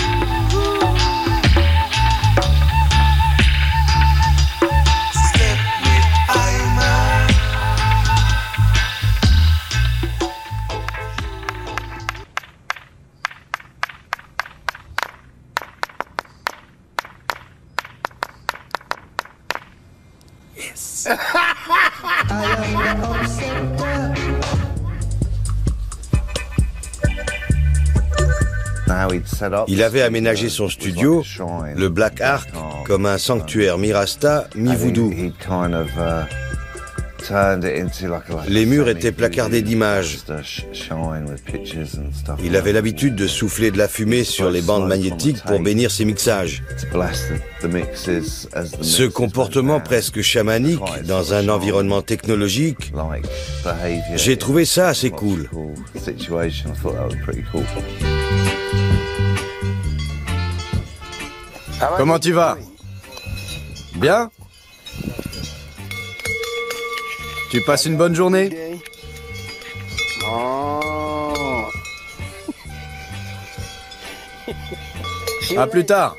Il avait aménagé son studio, le Black Ark, comme un sanctuaire mi-rasta, mi-voodoo. Les murs étaient placardés d'images. Il avait l'habitude de souffler de la fumée sur les bandes magnétiques pour bénir ses mixages. Ce comportement presque chamanique dans un environnement technologique, j'ai trouvé ça assez cool. Comment tu vas Bien Tu passes une bonne journée À plus tard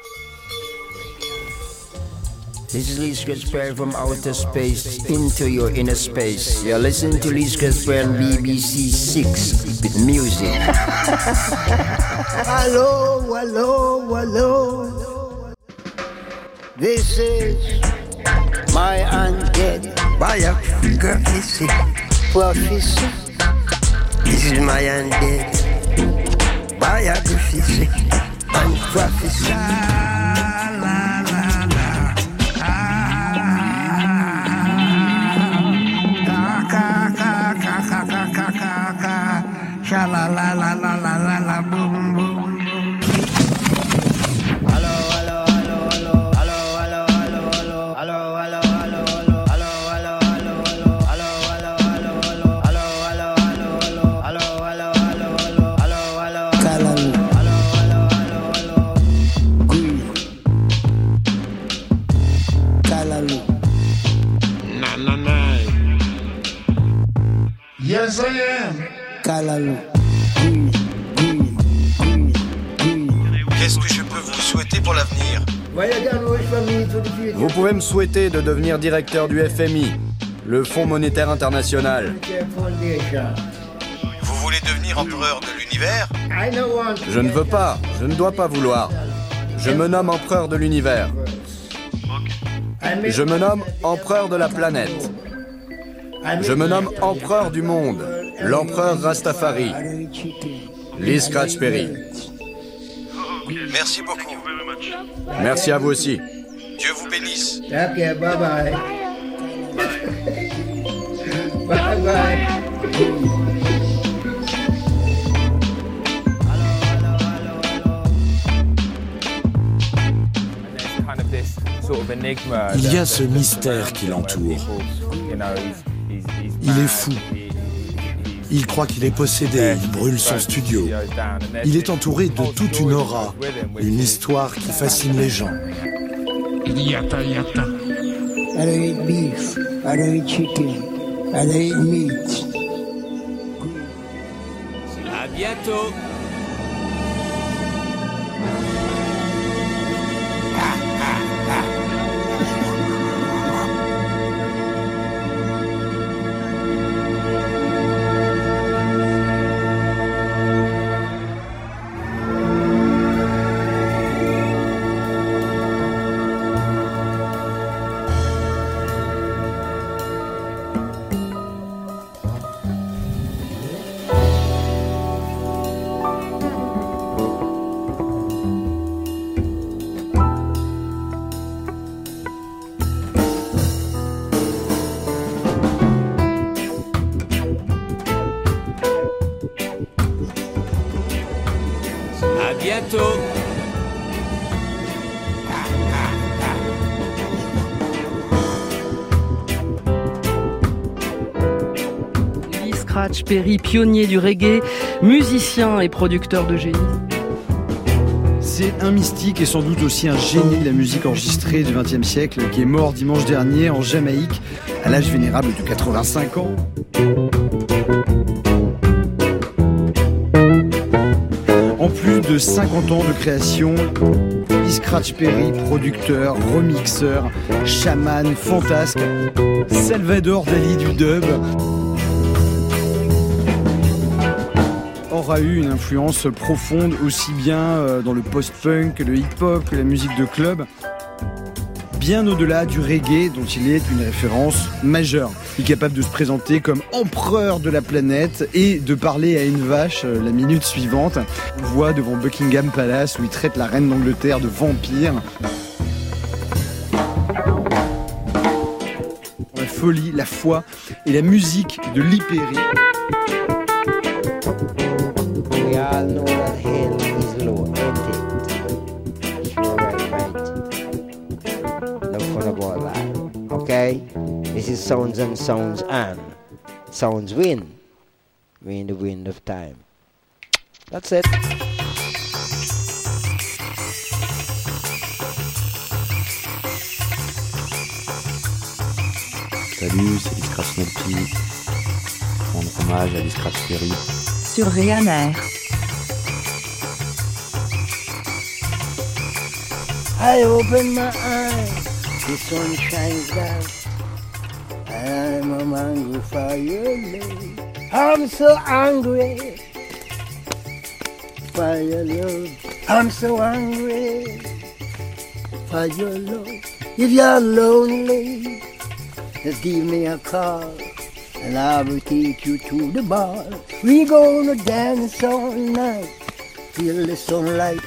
This is Lee Perry from outer space into your inner space. You're listening to Lee Perry on BBC 6 with music. <laughs> hello, hello, hello. This is my undead biography prophecy. This is my undead biography and prophecy. Vous pouvez me souhaiter de devenir directeur du FMI, le Fonds monétaire international. Vous voulez devenir empereur de l'univers Je ne veux pas, je ne dois pas vouloir. Je me nomme empereur de l'univers. Je me nomme empereur de la planète. Je me nomme empereur du monde, l'empereur Rastafari. Lee Scratch Perry. Merci beaucoup. Merci à vous aussi. Dieu vous bénisse. Il y a ce mystère qui l'entoure. Il est fou. Il croit qu'il est possédé, il brûle son studio. Il est entouré de toute une aura, une histoire qui fascine les gens. Yata yata. I don't eat beef. I don't eat chicken. I don't eat meat. À bientôt. Lee Scratch Perry, pionnier du reggae, musicien et producteur de génie. C'est un mystique et sans doute aussi un génie de la musique enregistrée du XXe siècle qui est mort dimanche dernier en Jamaïque à l'âge vénérable de 85 ans. Plus de 50 ans de création, Scratch Perry, producteur, remixeur, chaman, fantasque, Salvador Dali du dub, aura eu une influence profonde aussi bien euh, dans le post-punk le hip-hop, la musique de club, bien au-delà du reggae dont il est une référence majeure. Il est capable de se présenter comme empereur de la planète et de parler à une vache euh, la minute suivante. On voit devant Buckingham Palace où il traite la reine d'Angleterre de vampire. La folie, la foi et la musique de Lee Sounds and Sounds and Sounds Win. We in the wind of time. That's it. Salut, c'est Lee Scratch Nelpy. Rendre hommage à Lee Scratch Perry. Sur Ryanair. I open my eyes, the sun shines down. I'm for your love. I'm so angry. for your love. I'm so angry. for your love. If you're lonely, just give me a call and I will take you to the bar. We gonna dance all night till the sunlight.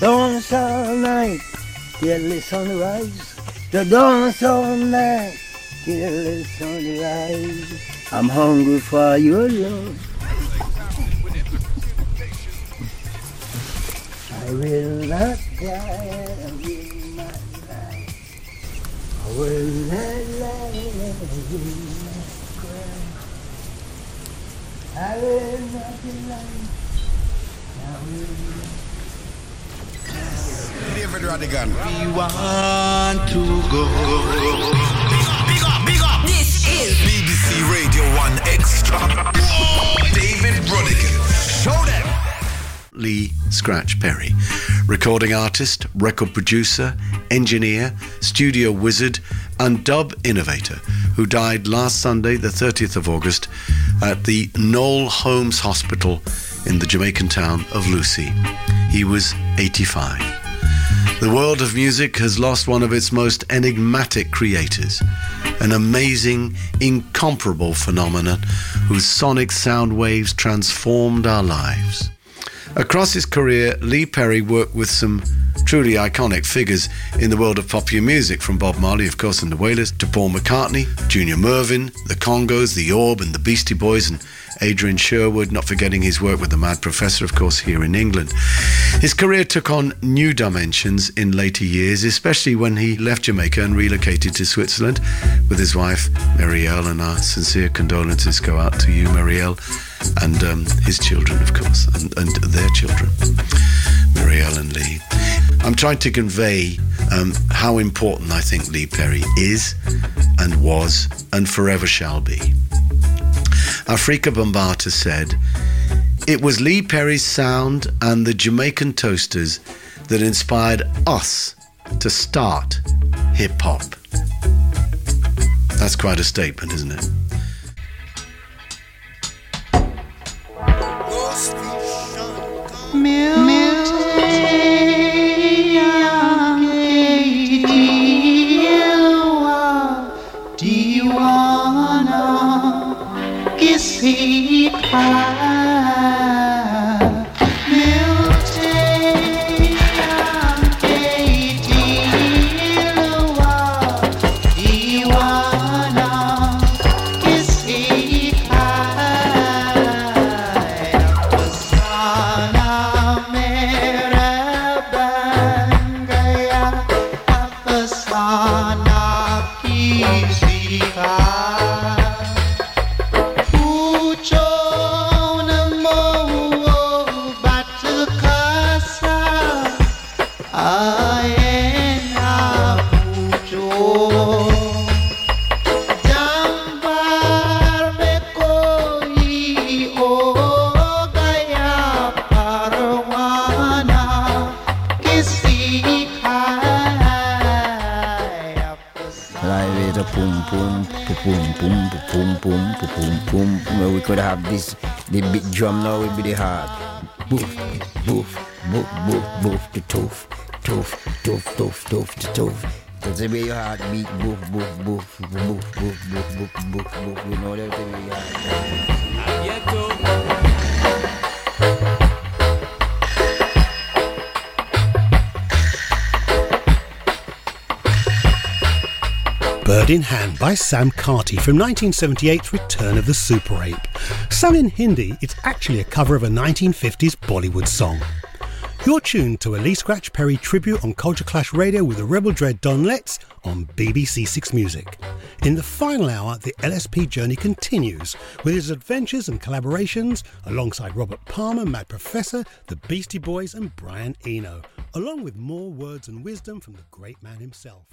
Dance all night till the sunrise. The dance all night the. I'm hungry for your love. I will not die. I will not die. I will not lie. I will not. I will not. I will not David Radigan. We want to go. Big is BBC Radio 1 Extra. David Rodigan. Show them. Lee Scratch Perry, recording artist, record producer, engineer, studio wizard, and dub innovator, who died last Sunday, the 30th of August, at the Knoll Holmes Hospital in the Jamaican town of Lucy. He was 85. The world of music has lost one of its most enigmatic creators, an amazing, incomparable phenomenon whose sonic sound waves transformed our lives. Across his career, Lee Perry worked with some truly iconic figures in the world of popular music, from Bob Marley, of course, and the Wailers, to Paul McCartney, Junior Mervyn, the Congos, the Orb, and the Beastie Boys, and Adrian Sherwood, not forgetting his work with the Mad Professor, of course, here in England. His career took on new dimensions in later years, especially when he left Jamaica and relocated to Switzerland with his wife, Marielle, and our sincere condolences go out to you, Marielle, and um, his children, of course, and, and their children, Marielle and Lee. I'm trying to convey um, how important I think Lee Perry is and was and forever shall be. Afrika Bambata said, It was Lee Perry's sound and the Jamaican Toasters that inspired us to start hip hop. That's quite a statement, isn't it? Sana have this, the big drum now will be the heart. Boof, boof, boof, boof, boof, the tooth, tooth, tooth, tooth, tooth, the tooth. That's the way your heart beat, boof, boof, boof, boof, boof, boof, boof, boof, boof. You know that's the way your heart Bird in Hand by Sam Carty from 1978's Return of the Super Ape. Sung in Hindi, it's actually a cover of a 1950s Bollywood song. You're tuned to a Lee Scratch Perry tribute on Culture Clash Radio with the Rebel Dread Don Letts on BBC Six Music. In the final hour, the LSP journey continues with his adventures and collaborations alongside Robert Palmer, Mad Professor, the Beastie Boys, and Brian Eno, along with more words and wisdom from the great man himself.